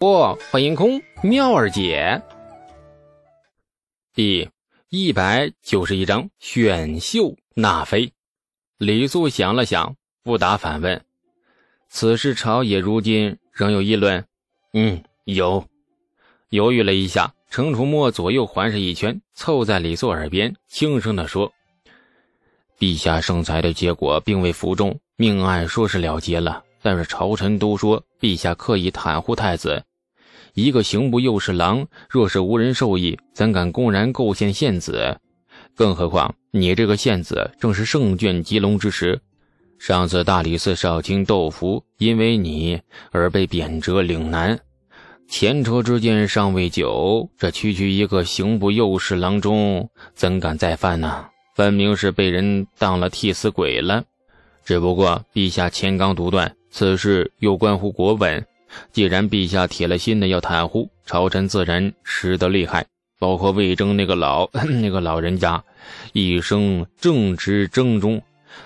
不，欢迎空妙儿姐。第一百九十一章选秀纳妃。李素想了想，不答，反问：“此事朝野如今仍有议论？”“嗯，有。”犹豫了一下，程楚墨左右环视一圈，凑在李素耳边轻声的说：“陛下圣裁的结果并未服众，命案说是了结了，但是朝臣都说陛下刻意袒护太子。”一个刑部右侍郎，若是无人授意，怎敢公然构陷献子？更何况你这个献子正是圣眷吉隆之时。上次大理寺少卿窦福因为你而被贬谪岭南，前车之鉴尚未久，这区区一个刑部右侍郎中，怎敢再犯呢？分明是被人当了替死鬼了。只不过陛下乾纲独断，此事又关乎国本。既然陛下铁了心的要袒护朝臣，自然吃得厉害。包括魏征那个老 那个老人家，一生正直正忠，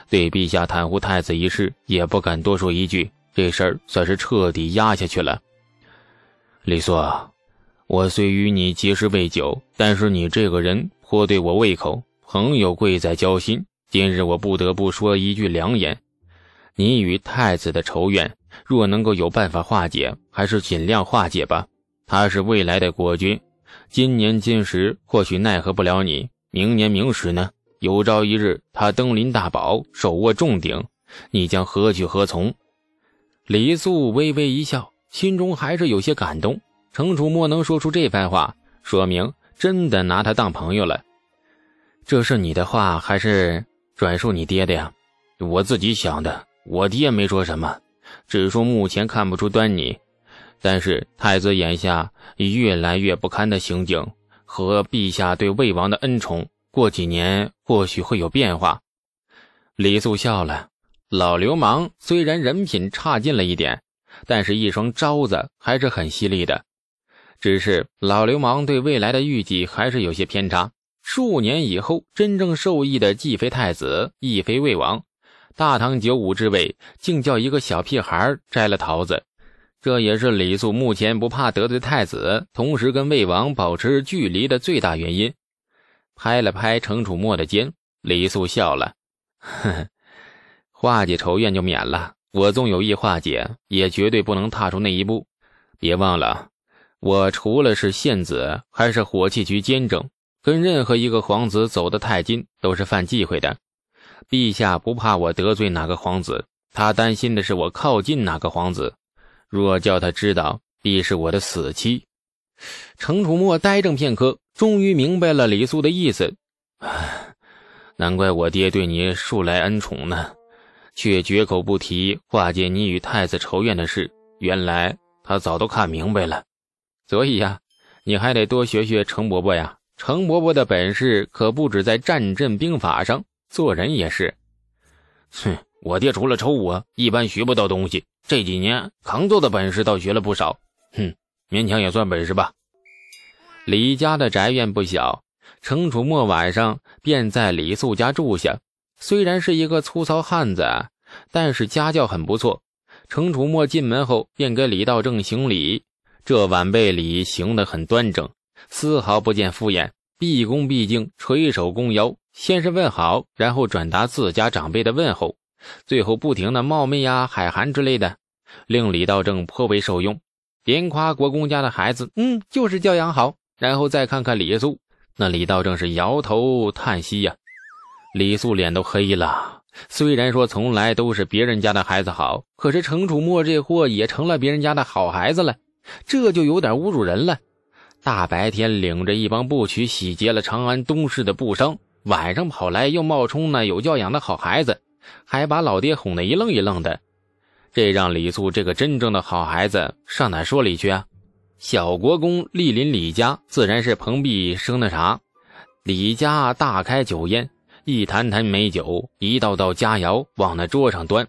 对陛下袒护太子一事也不敢多说一句。这事儿算是彻底压下去了。李素，我虽与你结识未久，但是你这个人颇对我胃口。朋友贵在交心，今日我不得不说一句良言：你与太子的仇怨。若能够有办法化解，还是尽量化解吧。他是未来的国君，今年今时或许奈何不了你，明年明时呢？有朝一日他登临大宝，手握重鼎，你将何去何从？李素微微一笑，心中还是有些感动。程楚墨能说出这番话，说明真的拿他当朋友了。这是你的话，还是转述你爹的呀？我自己想的，我爹没说什么。只说目前看不出端倪，但是太子眼下越来越不堪的行径，和陛下对魏王的恩宠，过几年或许会有变化。李素笑了，老流氓虽然人品差劲了一点，但是一双招子还是很犀利的。只是老流氓对未来的预计还是有些偏差。数年以后，真正受益的既非太子，亦非魏王。大唐九五之位，竟叫一个小屁孩摘了桃子，这也是李素目前不怕得罪太子，同时跟魏王保持距离的最大原因。拍了拍程楚墨的肩，李素笑了：“呵呵，化解仇怨就免了。我纵有意化解，也绝对不能踏出那一步。别忘了，我除了是献子，还是火器局监正，跟任何一个皇子走得太近，都是犯忌讳的。”陛下不怕我得罪哪个皇子，他担心的是我靠近哪个皇子。若叫他知道，必是我的死期。程楚墨呆怔片刻，终于明白了李素的意思。难怪我爹对你素来恩宠呢，却绝口不提化解你与太子仇怨的事。原来他早都看明白了。所以呀，你还得多学学程伯伯呀。程伯伯的本事可不止在战阵兵法上。做人也是，哼！我爹除了抽我，一般学不到东西。这几年扛揍的本事倒学了不少，哼，勉强也算本事吧。李家的宅院不小，程楚墨晚上便在李素家住下。虽然是一个粗糙汉子，但是家教很不错。程楚墨进门后便给李道正行礼，这晚辈礼行得很端正，丝毫不见敷衍，毕恭毕敬，垂手恭腰。先是问好，然后转达自家长辈的问候，最后不停的冒昧呀、海涵之类的，令李道正颇为受用。连夸国公家的孩子，嗯，就是教养好。然后再看看李素，那李道正是摇头叹息呀。李素脸都黑了。虽然说从来都是别人家的孩子好，可是程楚墨这货也成了别人家的好孩子了，这就有点侮辱人了。大白天领着一帮部曲洗劫了长安东市的布商。晚上跑来又冒充那有教养的好孩子，还把老爹哄得一愣一愣的，这让李素这个真正的好孩子上哪说理去啊？小国公莅临李家，自然是蓬荜生的啥。李家大开酒宴，一坛坛美酒，一道道佳肴往那桌上端。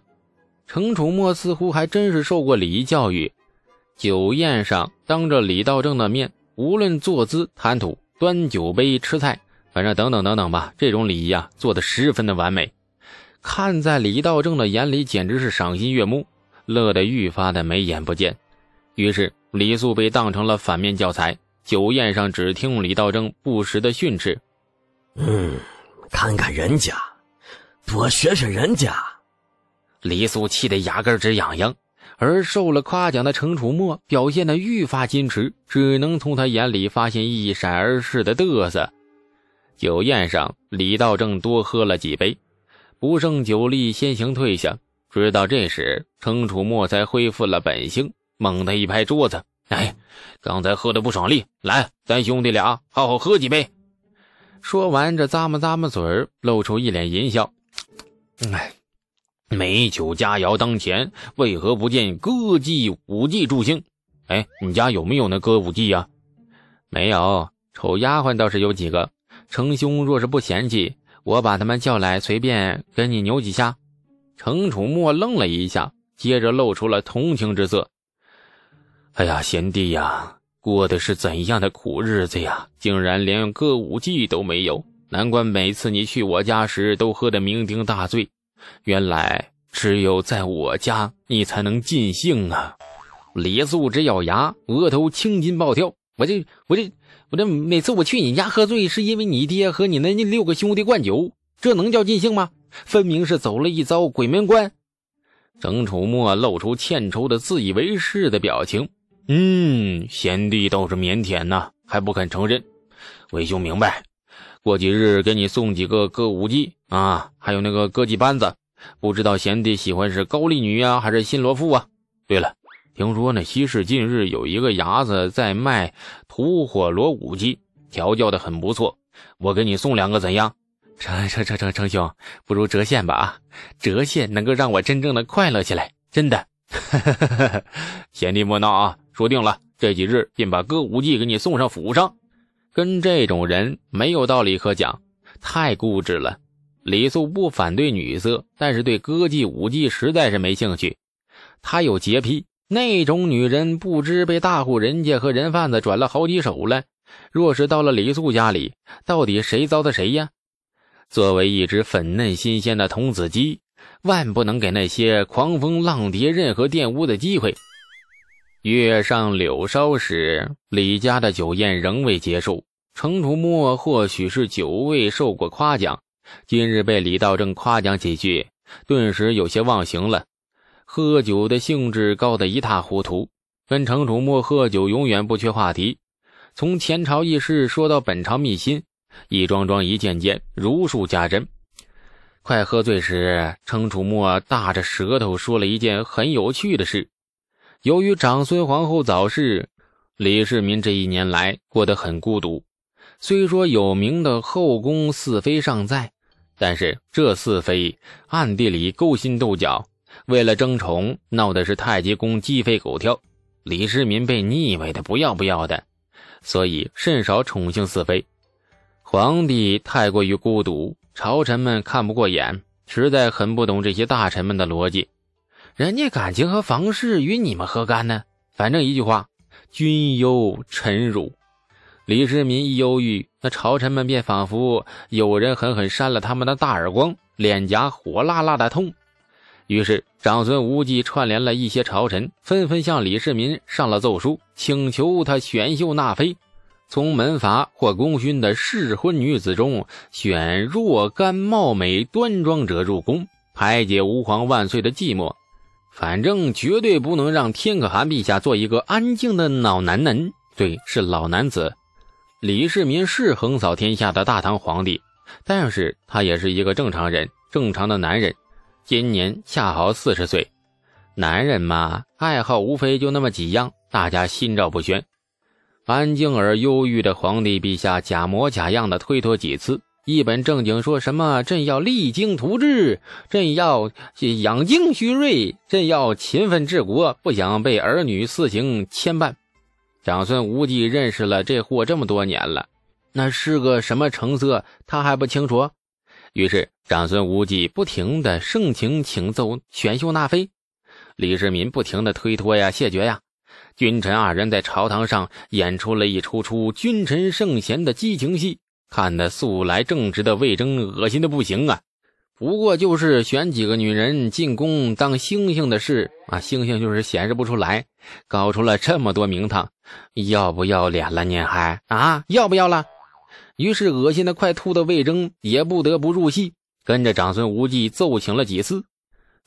程楚墨似乎还真是受过礼仪教育，酒宴上当着李道正的面，无论坐姿谈吐，端酒杯吃菜。反正等等等等吧，这种礼仪啊，做的十分的完美，看在李道正的眼里，简直是赏心悦目，乐得愈发的眉眼不见。于是李素被当成了反面教材。酒宴上只听李道正不时的训斥：“嗯，看看人家，多学学人家。”李素气得牙根直痒痒，而受了夸奖的程楚墨表现得愈发矜持，只能从他眼里发现一闪而逝的嘚瑟。酒宴上，李道正多喝了几杯，不胜酒力，先行退下。直到这时，程楚墨才恢复了本性，猛地一拍桌子：“哎，刚才喝的不爽利，来，咱兄弟俩好好喝几杯。”说完，这咂摸咂摸嘴，露出一脸淫笑：“哎。”美酒佳肴当前，为何不见歌妓舞妓助兴？哎，你家有没有那歌舞伎呀？没有，丑丫鬟倒是有几个。程兄若是不嫌弃，我把他们叫来，随便跟你扭几下。程楚墨愣了一下，接着露出了同情之色。哎呀，贤弟呀，过的是怎样的苦日子呀？竟然连歌舞伎都没有，难怪每次你去我家时都喝得酩酊大醉。原来只有在我家，你才能尽兴啊！李素直咬牙，额头青筋暴跳。我这、我这、我这每次我去你家喝醉，是因为你爹和你那六个兄弟灌酒，这能叫尽兴吗？分明是走了一遭鬼门关。程楚墨露出欠抽的自以为是的表情。嗯，贤弟倒是腼腆呐，还不肯承认。为兄明白。过几日给你送几个歌舞伎啊，还有那个歌妓班子。不知道贤弟喜欢是高丽女啊，还是新罗妇啊？对了，听说那西市近日有一个伢子在卖吐火罗舞姬，调教的很不错。我给你送两个怎样？程程程程程兄，不如折现吧啊？折现能够让我真正的快乐起来，真的。贤弟莫闹啊！说定了，这几日便把歌舞伎给你送上府上。跟这种人没有道理可讲，太固执了。李素不反对女色，但是对歌妓舞伎实在是没兴趣。他有洁癖，那种女人不知被大户人家和人贩子转了好几手了。若是到了李素家里，到底谁糟蹋谁呀？作为一只粉嫩新鲜的童子鸡，万不能给那些狂蜂浪蝶任何玷污的机会。月上柳梢时，李家的酒宴仍未结束。程楚墨或许是久未受过夸奖，今日被李道正夸奖几句，顿时有些忘形了。喝酒的兴致高得一塌糊涂，跟程楚墨喝酒永远不缺话题，从前朝轶事说到本朝秘辛，一桩桩一件件如数家珍。快喝醉时，程楚墨大着舌头说了一件很有趣的事。由于长孙皇后早逝，李世民这一年来过得很孤独。虽说有名的后宫四妃尚在，但是这四妃暗地里勾心斗角，为了争宠闹的是太极宫鸡飞狗跳。李世民被腻歪的不要不要的，所以甚少宠幸四妃。皇帝太过于孤独，朝臣们看不过眼，实在很不懂这些大臣们的逻辑。人家感情和房事与你们何干呢？反正一句话，君忧臣辱。李世民一忧郁，那朝臣们便仿佛有人狠狠扇了他们的大耳光，脸颊火辣辣的痛。于是长孙无忌串联了一些朝臣，纷纷向李世民上了奏书，请求他选秀纳妃，从门阀或功勋的适婚女子中选若干貌美端庄者入宫，排解吾皇万岁的寂寞。反正绝对不能让天可汗陛下做一个安静的老男人，对，是老男子。李世民是横扫天下的大唐皇帝，但是他也是一个正常人，正常的男人。今年恰好四十岁，男人嘛，爱好无非就那么几样，大家心照不宣。安静而忧郁的皇帝陛下假模假样的推脱几次。一本正经说什么？朕要励精图治，朕要养精蓄锐，朕要勤奋治国，不想被儿女私情牵绊。长孙无忌认识了这货这么多年了，那是个什么成色，他还不清楚。于是长孙无忌不停的盛情请奏选秀纳妃，李世民不停的推脱呀谢绝呀，君臣二人在朝堂上演出了一出出君臣圣贤的激情戏。看得素来正直的魏征恶心的不行啊！不过就是选几个女人进宫当星星的事啊，星星就是显示不出来，搞出了这么多名堂，要不要脸了？您还啊？要不要了？于是恶心的快吐的魏征也不得不入戏，跟着长孙无忌奏请了几次。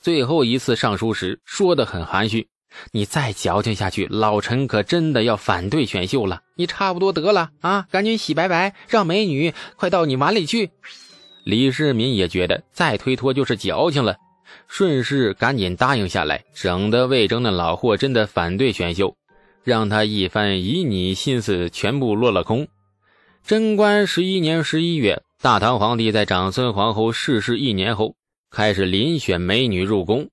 最后一次上书时，说的很含蓄：“你再矫情下去，老臣可真的要反对选秀了。你差不多得了啊，赶紧洗白白，让美女快到你碗里去。”李世民也觉得再推脱就是矫情了，顺势赶紧答应下来，省得魏征那老货真的反对选秀，让他一番旖旎心思全部落了空。贞观十一年十一月，大唐皇帝在长孙皇后逝世一年后，开始遴选美女入宫。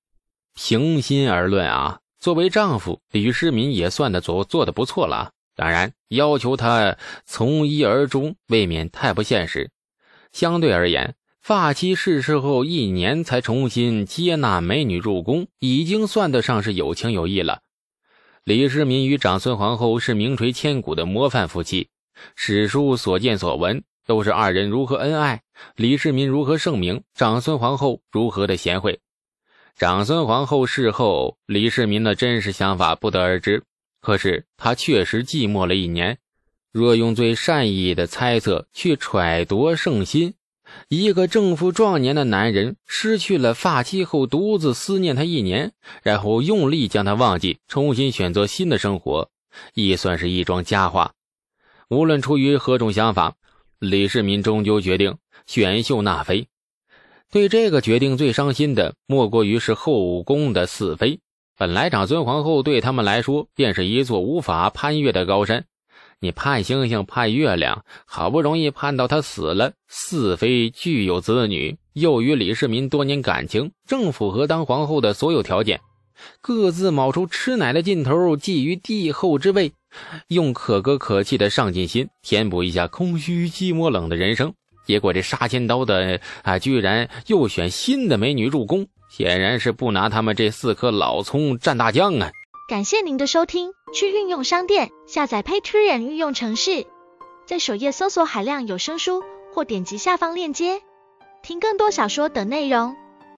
平心而论啊，作为丈夫，李世民也算得做做的不错了。当然，要求他从一而终，未免太不现实。相对而言，发妻逝世后一年才重新接纳美女入宫，已经算得上是有情有义了。李世民与长孙皇后是名垂千古的模范夫妻，史书所见所闻都是二人如何恩爱，李世民如何盛名，长孙皇后如何的贤惠。长孙皇后事后，李世民的真实想法不得而知，可是他确实寂寞了一年。若用最善意的猜测去揣度圣心，一个正负壮年的男人失去了发妻后，独自思念他一年，然后用力将他忘记，重新选择新的生活，亦算是一桩佳话。无论出于何种想法，李世民终究决定选秀纳妃。对这个决定最伤心的，莫过于是后宫的四妃。本来长孙皇后对他们来说，便是一座无法攀越的高山。你盼星星盼月亮，好不容易盼到她死了，四妃具有子女，又与李世民多年感情，正符合当皇后的所有条件，各自卯出吃奶的劲头，觊觎帝后之位，用可歌可泣的上进心填补一下空虚寂寞冷的人生。结果这杀千刀的啊，居然又选新的美女入宫，显然是不拿他们这四颗老葱蘸大酱啊！感谢您的收听，去运用商店下载 Patreon 运用城市，在首页搜索海量有声书，或点击下方链接听更多小说等内容。